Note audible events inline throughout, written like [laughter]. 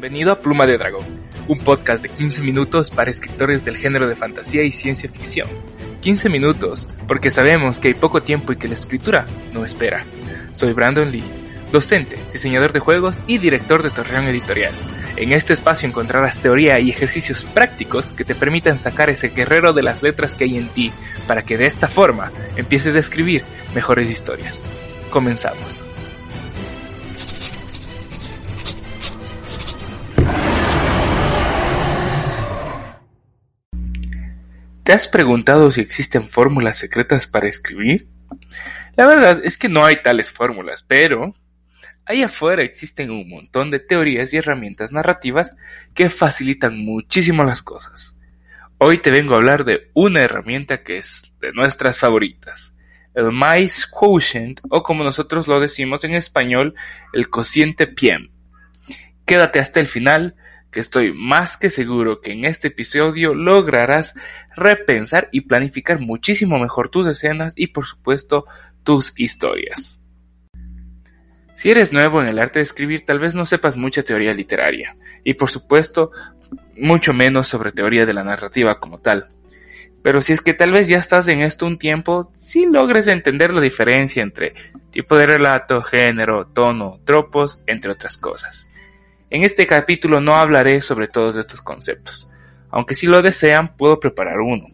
Bienvenido a Pluma de Dragón, un podcast de 15 minutos para escritores del género de fantasía y ciencia ficción. 15 minutos, porque sabemos que hay poco tiempo y que la escritura no espera. Soy Brandon Lee, docente, diseñador de juegos y director de Torreón Editorial. En este espacio encontrarás teoría y ejercicios prácticos que te permitan sacar ese guerrero de las letras que hay en ti, para que de esta forma empieces a escribir mejores historias. Comenzamos. ¿Te has preguntado si existen fórmulas secretas para escribir? La verdad es que no hay tales fórmulas, pero ahí afuera existen un montón de teorías y herramientas narrativas que facilitan muchísimo las cosas. Hoy te vengo a hablar de una herramienta que es de nuestras favoritas, el Mice Quotient o como nosotros lo decimos en español, el cociente PM. Quédate hasta el final que estoy más que seguro que en este episodio lograrás repensar y planificar muchísimo mejor tus escenas y por supuesto tus historias. Si eres nuevo en el arte de escribir tal vez no sepas mucha teoría literaria y por supuesto mucho menos sobre teoría de la narrativa como tal. Pero si es que tal vez ya estás en esto un tiempo, sí logres entender la diferencia entre tipo de relato, género, tono, tropos, entre otras cosas. En este capítulo no hablaré sobre todos estos conceptos, aunque si lo desean puedo preparar uno.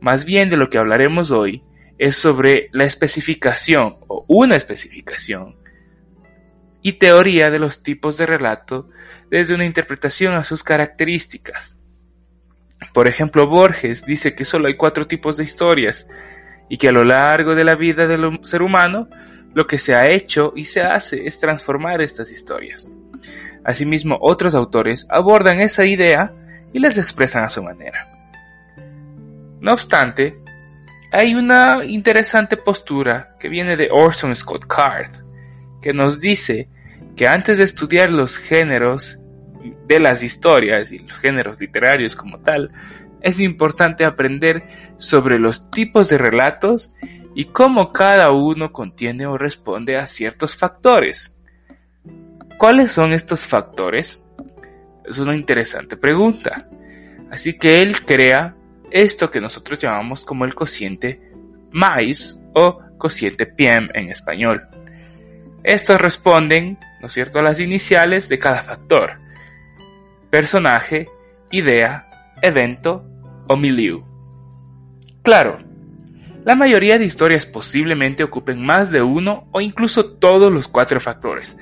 Más bien de lo que hablaremos hoy es sobre la especificación o una especificación y teoría de los tipos de relato desde una interpretación a sus características. Por ejemplo, Borges dice que solo hay cuatro tipos de historias y que a lo largo de la vida del ser humano lo que se ha hecho y se hace es transformar estas historias. Asimismo, otros autores abordan esa idea y las expresan a su manera. No obstante, hay una interesante postura que viene de Orson Scott Card, que nos dice que antes de estudiar los géneros de las historias y los géneros literarios como tal, es importante aprender sobre los tipos de relatos y cómo cada uno contiene o responde a ciertos factores. ¿Cuáles son estos factores? Es una interesante pregunta. Así que él crea esto que nosotros llamamos como el cociente MAIS o cociente PM en español. Estos responden, ¿no es cierto?, a las iniciales de cada factor. Personaje, idea, evento o milieu. Claro, la mayoría de historias posiblemente ocupen más de uno o incluso todos los cuatro factores,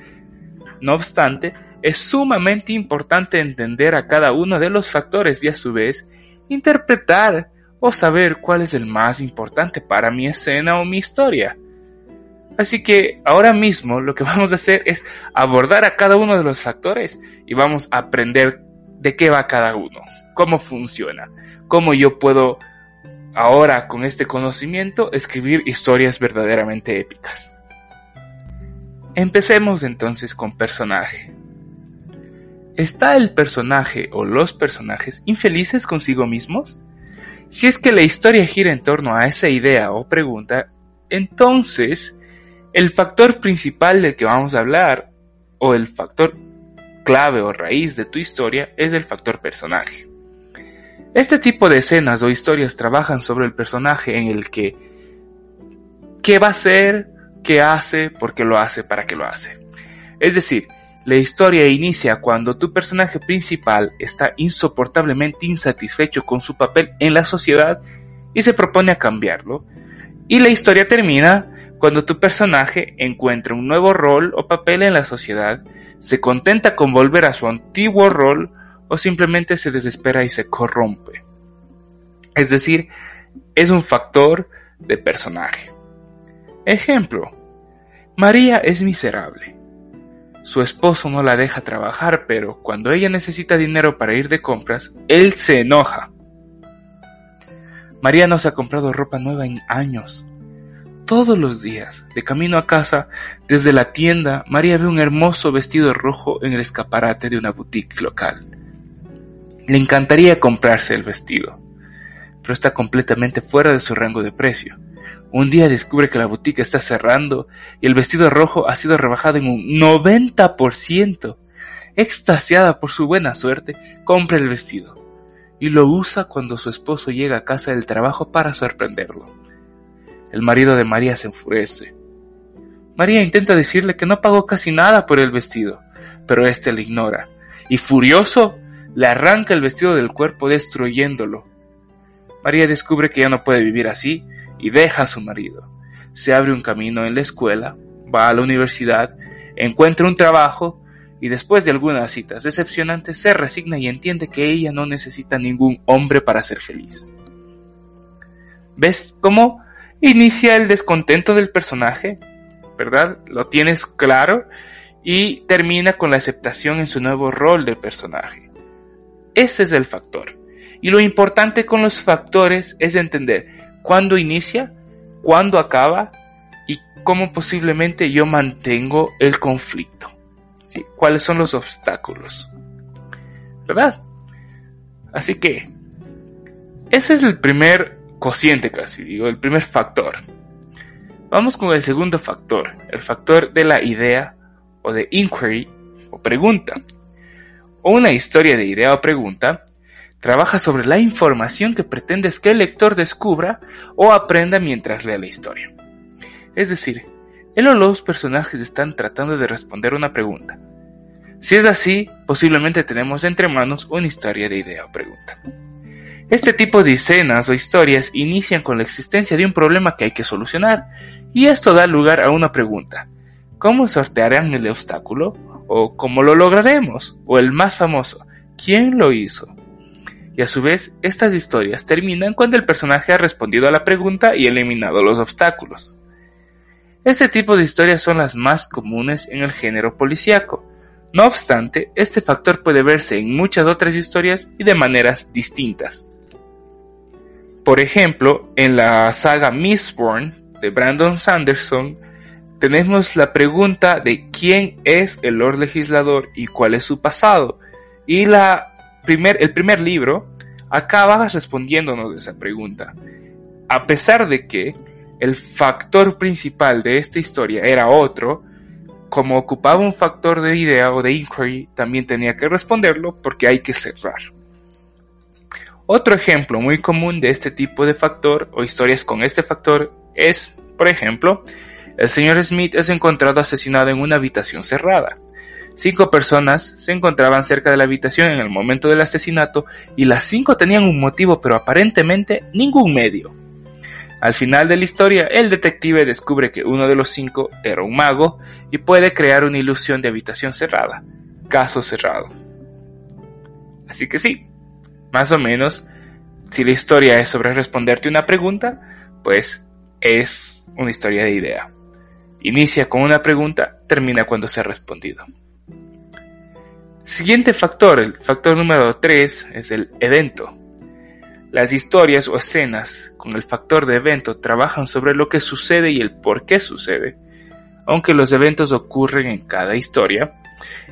no obstante, es sumamente importante entender a cada uno de los factores y a su vez interpretar o saber cuál es el más importante para mi escena o mi historia. Así que ahora mismo lo que [laughs] vamos a hacer es abordar a cada uno de los factores y vamos a aprender de qué va cada uno, cómo funciona, cómo yo puedo ahora con este conocimiento escribir historias verdaderamente épicas. Empecemos entonces con personaje. ¿Está el personaje o los personajes infelices consigo mismos? Si es que la historia gira en torno a esa idea o pregunta, entonces el factor principal del que vamos a hablar, o el factor clave o raíz de tu historia, es el factor personaje. Este tipo de escenas o historias trabajan sobre el personaje en el que qué va a ser, qué hace, por qué lo hace, para qué lo hace. Es decir, la historia inicia cuando tu personaje principal está insoportablemente insatisfecho con su papel en la sociedad y se propone a cambiarlo. Y la historia termina cuando tu personaje encuentra un nuevo rol o papel en la sociedad, se contenta con volver a su antiguo rol o simplemente se desespera y se corrompe. Es decir, es un factor de personaje. Ejemplo, María es miserable. Su esposo no la deja trabajar, pero cuando ella necesita dinero para ir de compras, él se enoja. María no se ha comprado ropa nueva en años. Todos los días, de camino a casa, desde la tienda, María ve un hermoso vestido rojo en el escaparate de una boutique local. Le encantaría comprarse el vestido, pero está completamente fuera de su rango de precio. Un día descubre que la boutique está cerrando y el vestido rojo ha sido rebajado en un 90%. extasiada por su buena suerte, compra el vestido y lo usa cuando su esposo llega a casa del trabajo para sorprenderlo. El marido de María se enfurece. María intenta decirle que no pagó casi nada por el vestido, pero éste le ignora, y furioso le arranca el vestido del cuerpo destruyéndolo. María descubre que ya no puede vivir así y deja a su marido. Se abre un camino en la escuela, va a la universidad, encuentra un trabajo y después de algunas citas decepcionantes se resigna y entiende que ella no necesita ningún hombre para ser feliz. ¿Ves cómo inicia el descontento del personaje? ¿Verdad? Lo tienes claro y termina con la aceptación en su nuevo rol de personaje. Ese es el factor. Y lo importante con los factores es entender cuándo inicia, cuándo acaba y cómo posiblemente yo mantengo el conflicto. ¿Cuáles son los obstáculos? ¿Verdad? Así que, ese es el primer cociente casi, digo, el primer factor. Vamos con el segundo factor, el factor de la idea o de inquiry o pregunta. O una historia de idea o pregunta trabaja sobre la información que pretendes que el lector descubra o aprenda mientras lea la historia. Es decir, él o los personajes están tratando de responder una pregunta. Si es así, posiblemente tenemos entre manos una historia de idea o pregunta. Este tipo de escenas o historias inician con la existencia de un problema que hay que solucionar, y esto da lugar a una pregunta. ¿Cómo sortearán el obstáculo? ¿O cómo lo lograremos? O el más famoso, ¿quién lo hizo? Y a su vez, estas historias terminan cuando el personaje ha respondido a la pregunta y eliminado los obstáculos. Este tipo de historias son las más comunes en el género policíaco. No obstante, este factor puede verse en muchas otras historias y de maneras distintas. Por ejemplo, en la saga Mistborn de Brandon Sanderson, tenemos la pregunta de quién es el Lord Legislador y cuál es su pasado. Y la el primer libro acaba respondiéndonos esa pregunta. A pesar de que el factor principal de esta historia era otro, como ocupaba un factor de idea o de inquiry, también tenía que responderlo porque hay que cerrar. Otro ejemplo muy común de este tipo de factor o historias con este factor es, por ejemplo, el señor Smith es encontrado asesinado en una habitación cerrada. Cinco personas se encontraban cerca de la habitación en el momento del asesinato y las cinco tenían un motivo pero aparentemente ningún medio. Al final de la historia, el detective descubre que uno de los cinco era un mago y puede crear una ilusión de habitación cerrada. Caso cerrado. Así que sí, más o menos, si la historia es sobre responderte una pregunta, pues es una historia de idea. Inicia con una pregunta, termina cuando se ha respondido. Siguiente factor, el factor número 3, es el evento. Las historias o escenas con el factor de evento trabajan sobre lo que sucede y el por qué sucede. Aunque los eventos ocurren en cada historia,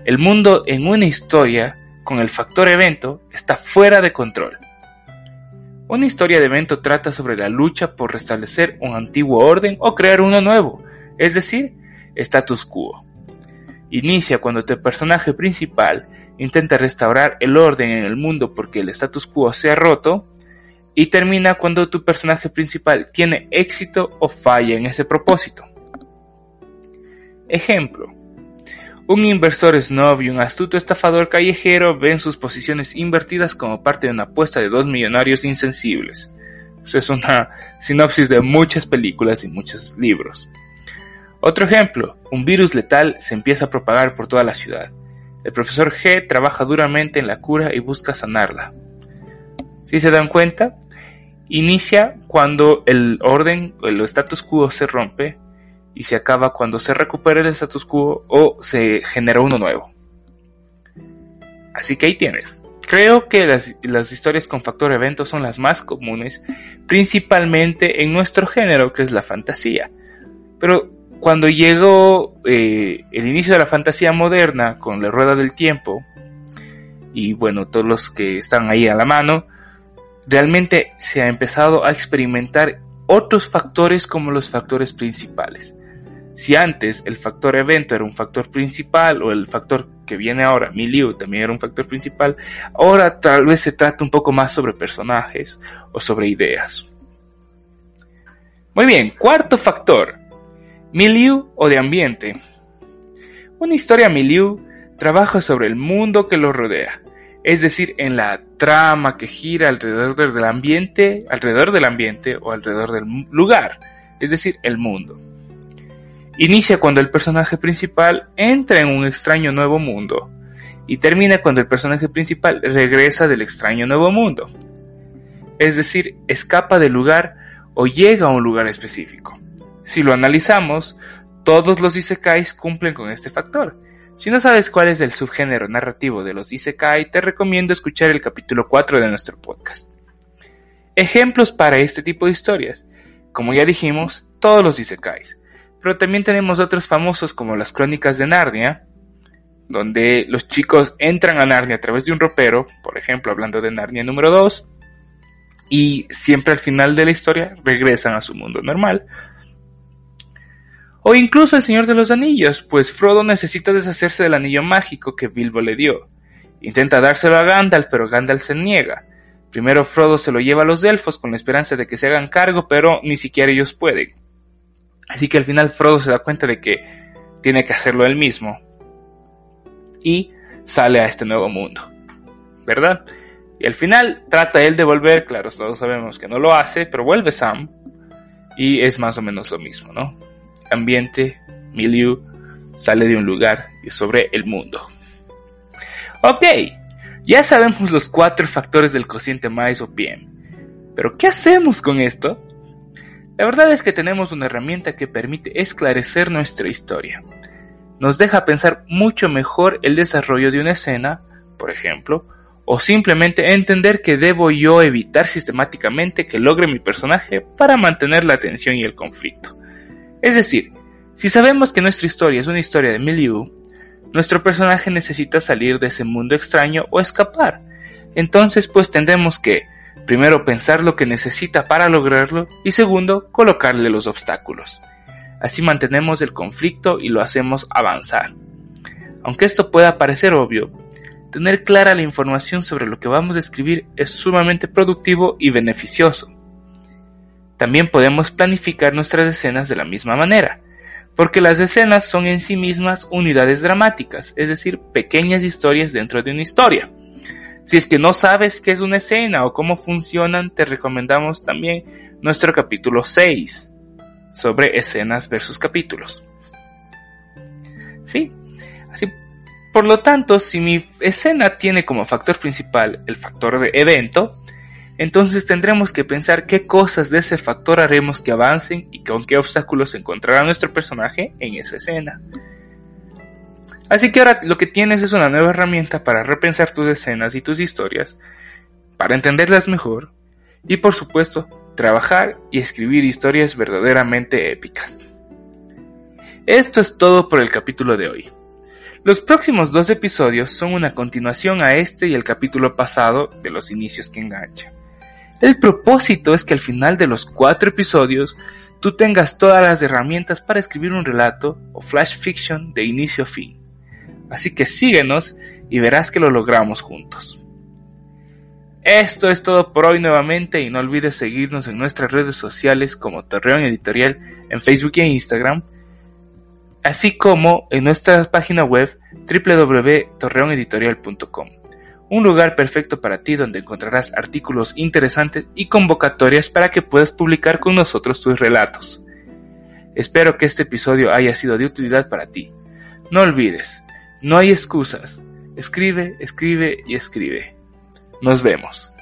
el mundo en una historia con el factor evento está fuera de control. Una historia de evento trata sobre la lucha por restablecer un antiguo orden o crear uno nuevo, es decir, status quo. Inicia cuando tu personaje principal intenta restaurar el orden en el mundo porque el status quo se ha roto y termina cuando tu personaje principal tiene éxito o falla en ese propósito. Ejemplo. Un inversor snob y un astuto estafador callejero ven sus posiciones invertidas como parte de una apuesta de dos millonarios insensibles. Eso es una sinopsis de muchas películas y muchos libros. Otro ejemplo, un virus letal se empieza a propagar por toda la ciudad. El profesor G trabaja duramente en la cura y busca sanarla. Si se dan cuenta, inicia cuando el orden o el status quo se rompe y se acaba cuando se recupera el status quo o se genera uno nuevo. Así que ahí tienes. Creo que las, historias con factor evento son las más comunes, principalmente en nuestro género, que es la fantasía. Pero cuando llegó eh, el inicio de la fantasía moderna con la rueda del tiempo, y bueno, todos los que están ahí a la mano, realmente se ha empezado a experimentar otros factores como los factores principales. Si antes el factor evento era un factor principal o el factor que viene ahora, milieu, también era un factor principal, ahora tal vez se trata un poco más sobre personajes o sobre ideas. Muy bien, cuarto factor, milieu o de ambiente. Una historia milieu trabaja sobre el mundo que lo rodea, es decir, en la trama que gira alrededor del ambiente, alrededor del ambiente o alrededor del lugar, es decir, el mundo. Inicia cuando el personaje principal entra en un extraño nuevo mundo y termina cuando el personaje principal regresa del extraño nuevo mundo. Es decir, escapa del lugar o llega a un lugar específico. Si lo analizamos, todos los isekais cumplen con este factor. Si no sabes cuál es el subgénero narrativo de los isekai, te recomiendo escuchar el capítulo 4 de nuestro podcast. Ejemplos para este tipo de historias. Como ya dijimos, todos los isekais pero también tenemos otros famosos como las crónicas de Narnia, donde los chicos entran a Narnia a través de un ropero, por ejemplo, hablando de Narnia número 2, y siempre al final de la historia regresan a su mundo normal. O incluso el Señor de los Anillos, pues Frodo necesita deshacerse del anillo mágico que Bilbo le dio. Intenta dárselo a Gandalf, pero Gandalf se niega. Primero Frodo se lo lleva a los elfos con la esperanza de que se hagan cargo, pero ni siquiera ellos pueden. Así que al final Frodo se da cuenta de que tiene que hacerlo él mismo. Y sale a este nuevo mundo. ¿Verdad? Y al final trata él de volver, claro, todos sabemos que no lo hace, pero vuelve Sam. Y es más o menos lo mismo, ¿no? Ambiente, milieu, sale de un lugar y sobre el mundo. Ok, ya sabemos los cuatro factores del cociente más o bien. Pero ¿qué hacemos con esto? La verdad es que tenemos una herramienta que permite esclarecer nuestra historia. Nos deja pensar mucho mejor el desarrollo de una escena, por ejemplo, o simplemente entender que debo yo evitar sistemáticamente que logre mi personaje para mantener la atención y el conflicto. Es decir, si sabemos que nuestra historia es una historia de milieu, nuestro personaje necesita salir de ese mundo extraño o escapar. Entonces pues tendremos que Primero, pensar lo que necesita para lograrlo y segundo, colocarle los obstáculos. Así mantenemos el conflicto y lo hacemos avanzar. Aunque esto pueda parecer obvio, tener clara la información sobre lo que vamos a escribir es sumamente productivo y beneficioso. También podemos planificar nuestras escenas de la misma manera, porque las escenas son en sí mismas unidades dramáticas, es decir, pequeñas historias dentro de una historia. Si es que no sabes qué es una escena o cómo funcionan, te recomendamos también nuestro capítulo 6 sobre escenas versus capítulos. ¿Sí? Así, por lo tanto, si mi escena tiene como factor principal el factor de evento, entonces tendremos que pensar qué cosas de ese factor haremos que avancen y con qué obstáculos encontrará nuestro personaje en esa escena. Así que ahora lo que tienes es una nueva herramienta para repensar tus escenas y tus historias, para entenderlas mejor y por supuesto trabajar y escribir historias verdaderamente épicas. Esto es todo por el capítulo de hoy. Los próximos dos episodios son una continuación a este y el capítulo pasado de los inicios que engancha. El propósito es que al final de los cuatro episodios tú tengas todas las herramientas para escribir un relato o flash fiction de inicio a fin. Así que síguenos y verás que lo logramos juntos. Esto es todo por hoy nuevamente y no olvides seguirnos en nuestras redes sociales como Torreón Editorial en Facebook e Instagram, así como en nuestra página web www.torreoneditorial.com, un lugar perfecto para ti donde encontrarás artículos interesantes y convocatorias para que puedas publicar con nosotros tus relatos. Espero que este episodio haya sido de utilidad para ti. No olvides, no hay excusas. Escribe, escribe y escribe. Nos vemos.